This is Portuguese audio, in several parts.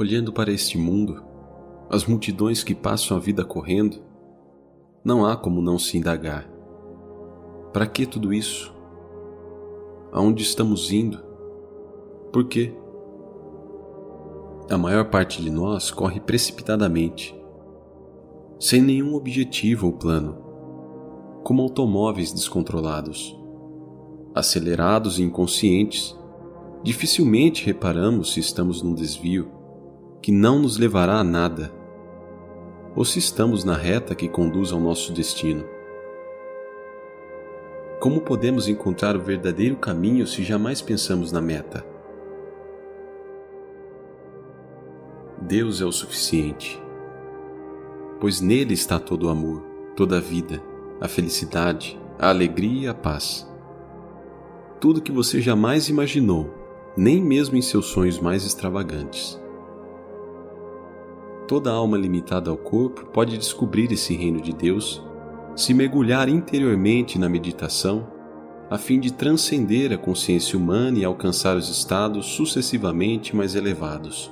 Olhando para este mundo, as multidões que passam a vida correndo, não há como não se indagar. Para que tudo isso? Aonde estamos indo? Por quê? A maior parte de nós corre precipitadamente, sem nenhum objetivo ou plano, como automóveis descontrolados. Acelerados e inconscientes, dificilmente reparamos se estamos num desvio que não nos levará a nada, ou se estamos na reta que conduz ao nosso destino. Como podemos encontrar o verdadeiro caminho se jamais pensamos na meta? Deus é o suficiente, pois nele está todo o amor, toda a vida, a felicidade, a alegria e a paz. Tudo que você jamais imaginou, nem mesmo em seus sonhos mais extravagantes. Toda alma limitada ao corpo pode descobrir esse reino de Deus se mergulhar interiormente na meditação, a fim de transcender a consciência humana e alcançar os estados sucessivamente mais elevados.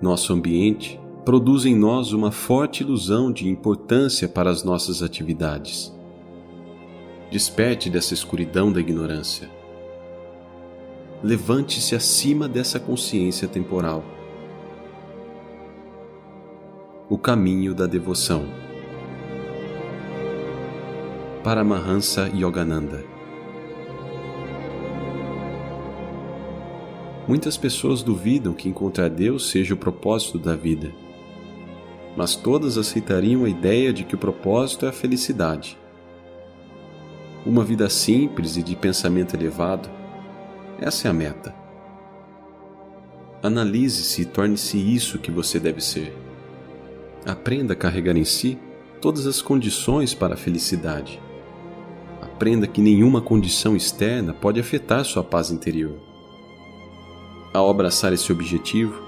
Nosso ambiente produz em nós uma forte ilusão de importância para as nossas atividades. Desperte dessa escuridão da ignorância levante-se acima dessa consciência temporal. O caminho da devoção. Paramahansa Yogananda. Muitas pessoas duvidam que encontrar Deus seja o propósito da vida, mas todas aceitariam a ideia de que o propósito é a felicidade. Uma vida simples e de pensamento elevado essa é a meta. Analise-se e torne-se isso que você deve ser. Aprenda a carregar em si todas as condições para a felicidade. Aprenda que nenhuma condição externa pode afetar sua paz interior. Ao abraçar esse objetivo,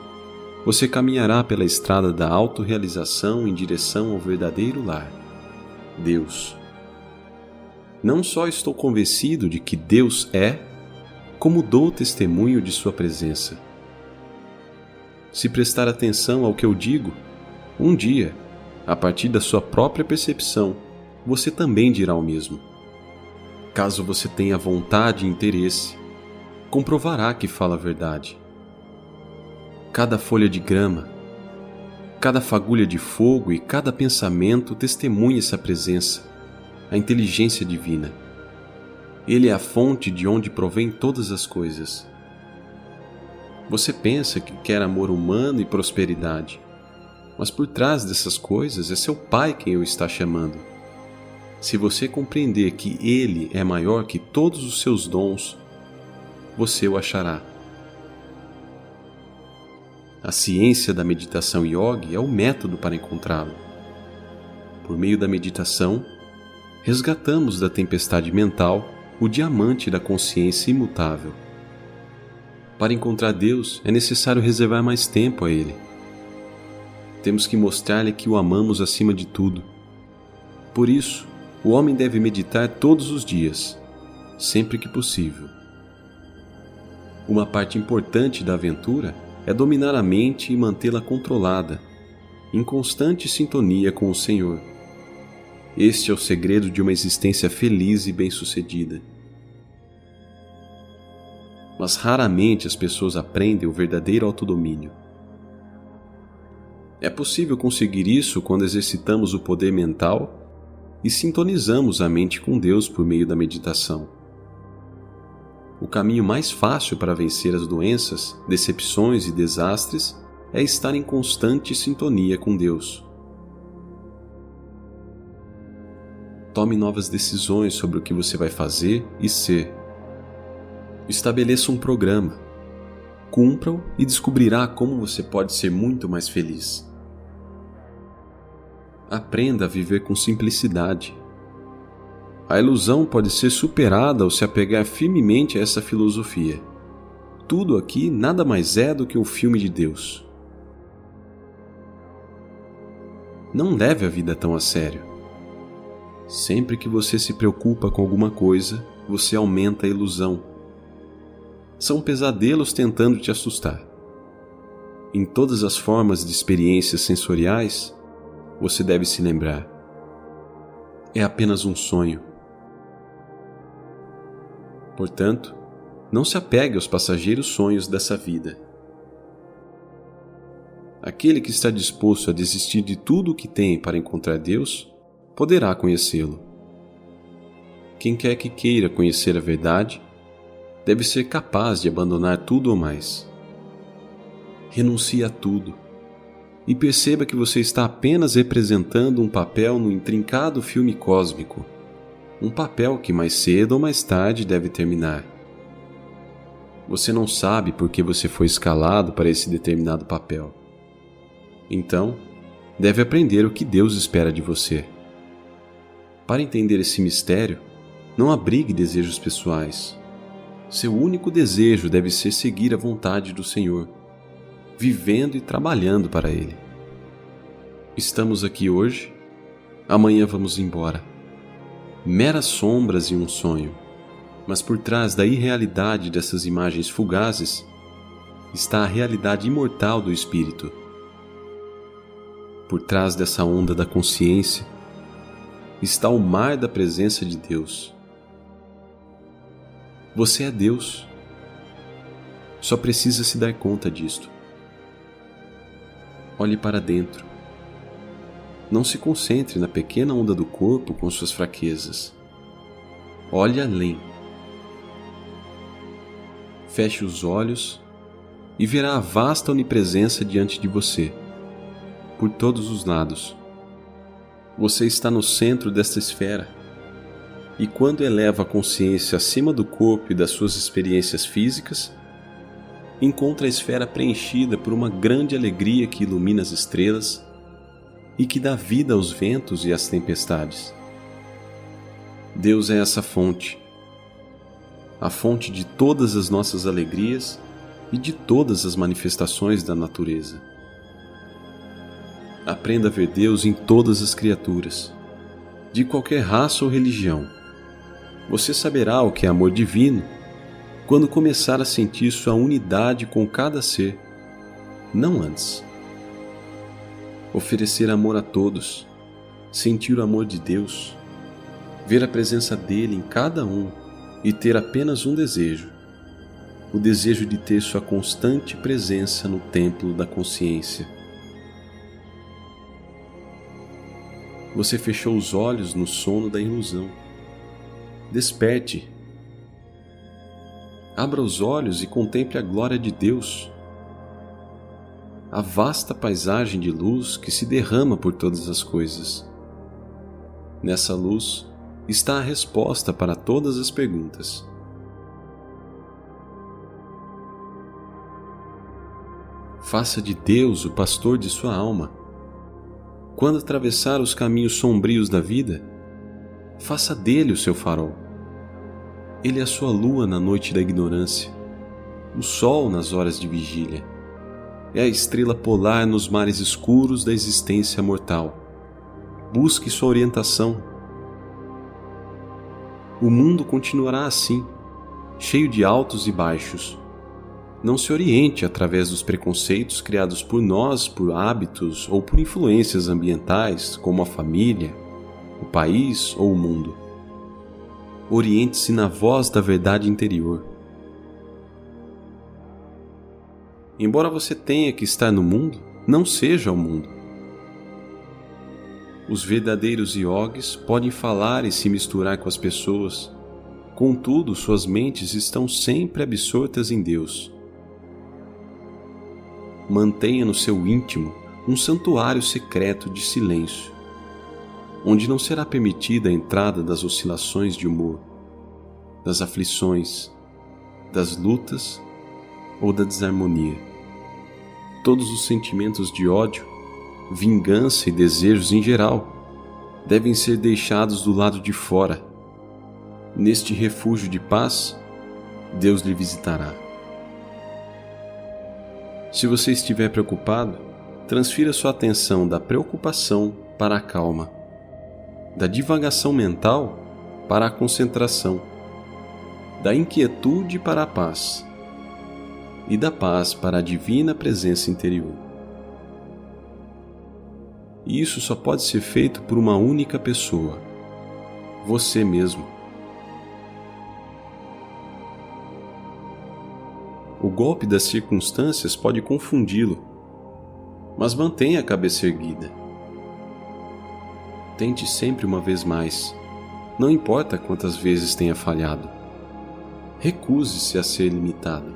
você caminhará pela estrada da autorrealização em direção ao verdadeiro lar, Deus. Não só estou convencido de que Deus é como dou testemunho de Sua presença. Se prestar atenção ao que eu digo, um dia, a partir da sua própria percepção, você também dirá o mesmo. Caso você tenha vontade e interesse, comprovará que fala a verdade. Cada folha de grama, cada fagulha de fogo e cada pensamento testemunha essa presença, a inteligência divina. Ele é a fonte de onde provém todas as coisas. Você pensa que quer amor humano e prosperidade, mas por trás dessas coisas é seu Pai quem o está chamando. Se você compreender que Ele é maior que todos os seus dons, você o achará. A ciência da meditação yogi é o método para encontrá-lo. Por meio da meditação, resgatamos da tempestade mental o diamante da consciência imutável. Para encontrar Deus é necessário reservar mais tempo a Ele. Temos que mostrar-lhe que o amamos acima de tudo. Por isso, o homem deve meditar todos os dias, sempre que possível. Uma parte importante da aventura é dominar a mente e mantê-la controlada, em constante sintonia com o Senhor este é o segredo de uma existência feliz e bem-sucedida. Mas raramente as pessoas aprendem o verdadeiro autodomínio. É possível conseguir isso quando exercitamos o poder mental e sintonizamos a mente com Deus por meio da meditação. O caminho mais fácil para vencer as doenças, decepções e desastres é estar em constante sintonia com Deus. Tome novas decisões sobre o que você vai fazer e ser. Estabeleça um programa. Cumpra-o e descobrirá como você pode ser muito mais feliz. Aprenda a viver com simplicidade. A ilusão pode ser superada ao se apegar firmemente a essa filosofia. Tudo aqui nada mais é do que um filme de Deus. Não leve a vida tão a sério. Sempre que você se preocupa com alguma coisa, você aumenta a ilusão. são pesadelos tentando te assustar. Em todas as formas de experiências sensoriais, você deve se lembrar: é apenas um sonho. Portanto, não se apegue aos passageiros sonhos dessa vida. Aquele que está disposto a desistir de tudo o que tem para encontrar Deus, poderá conhecê-lo. Quem quer que queira conhecer a verdade, deve ser capaz de abandonar tudo ou mais. Renuncie a tudo e perceba que você está apenas representando um papel no intrincado filme cósmico, um papel que mais cedo ou mais tarde deve terminar. Você não sabe por que você foi escalado para esse determinado papel. Então, deve aprender o que Deus espera de você. Para entender esse mistério, não abrigue desejos pessoais. Seu único desejo deve ser seguir a vontade do Senhor, vivendo e trabalhando para Ele. Estamos aqui hoje, amanhã vamos embora. Meras sombras e um sonho mas por trás da irrealidade dessas imagens fugazes está a realidade imortal do espírito. Por trás dessa onda da consciência está o mar da presença de Deus. Você é Deus. Só precisa se dar conta disto. Olhe para dentro. Não se concentre na pequena onda do corpo com suas fraquezas. Olhe além feche os olhos e verá a vasta onipresença diante de você, por todos os lados. Você está no centro desta esfera, e quando eleva a consciência acima do corpo e das suas experiências físicas, encontra a esfera preenchida por uma grande alegria que ilumina as estrelas e que dá vida aos ventos e às tempestades. Deus é essa fonte a fonte de todas as nossas alegrias e de todas as manifestações da natureza. Aprenda a ver Deus em todas as criaturas, de qualquer raça ou religião. Você saberá o que é amor divino quando começar a sentir sua unidade com cada ser, não antes. Oferecer amor a todos, sentir o amor de Deus, ver a presença dele em cada um e ter apenas um desejo: o desejo de ter sua constante presença no templo da consciência. Você fechou os olhos no sono da ilusão. Desperte. Abra os olhos e contemple a glória de Deus. A vasta paisagem de luz que se derrama por todas as coisas. Nessa luz, está a resposta para todas as perguntas. Faça de Deus o pastor de sua alma. Quando atravessar os caminhos sombrios da vida, faça dele o seu farol. Ele é a sua lua na noite da ignorância, o sol nas horas de vigília, é a estrela polar nos mares escuros da existência mortal. Busque sua orientação o mundo continuará assim, cheio de altos e baixos. Não se oriente através dos preconceitos criados por nós por hábitos ou por influências ambientais, como a família, o país ou o mundo. Oriente-se na voz da verdade interior. Embora você tenha que estar no mundo, não seja o mundo. Os verdadeiros yogis podem falar e se misturar com as pessoas, contudo, suas mentes estão sempre absortas em Deus. Mantenha no seu íntimo um santuário secreto de silêncio, onde não será permitida a entrada das oscilações de humor, das aflições, das lutas ou da desarmonia. Todos os sentimentos de ódio vingança e desejos em geral devem ser deixados do lado de fora. Neste refúgio de paz, Deus lhe visitará. Se você estiver preocupado, transfira sua atenção da preocupação para a calma, da divagação mental para a concentração, da inquietude para a paz e da paz para a divina presença interior. E isso só pode ser feito por uma única pessoa, você mesmo. O golpe das circunstâncias pode confundi-lo, mas mantenha a cabeça erguida. Tente sempre uma vez mais, não importa quantas vezes tenha falhado. Recuse-se a ser limitado.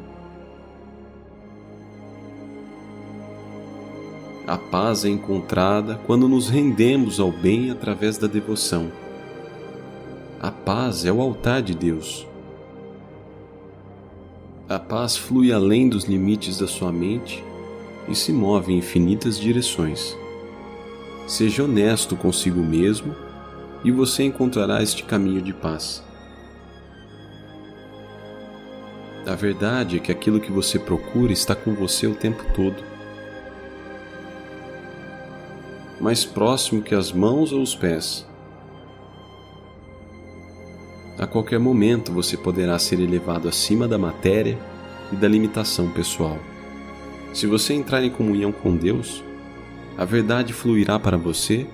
A paz é encontrada quando nos rendemos ao bem através da devoção. A paz é o altar de Deus. A paz flui além dos limites da sua mente e se move em infinitas direções. Seja honesto consigo mesmo e você encontrará este caminho de paz. A verdade é que aquilo que você procura está com você o tempo todo. mais próximo que as mãos ou os pés. Qualquer momento você poderá ser elevado acima da matéria e da limitação pessoal. Se você entrar em comunhão com Deus, a verdade fluirá para você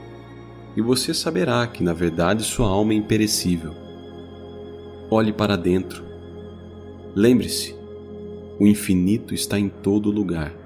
e você saberá que, na verdade, sua alma é imperecível. Olhe para dentro. Lembre-se, o infinito está em todo lugar.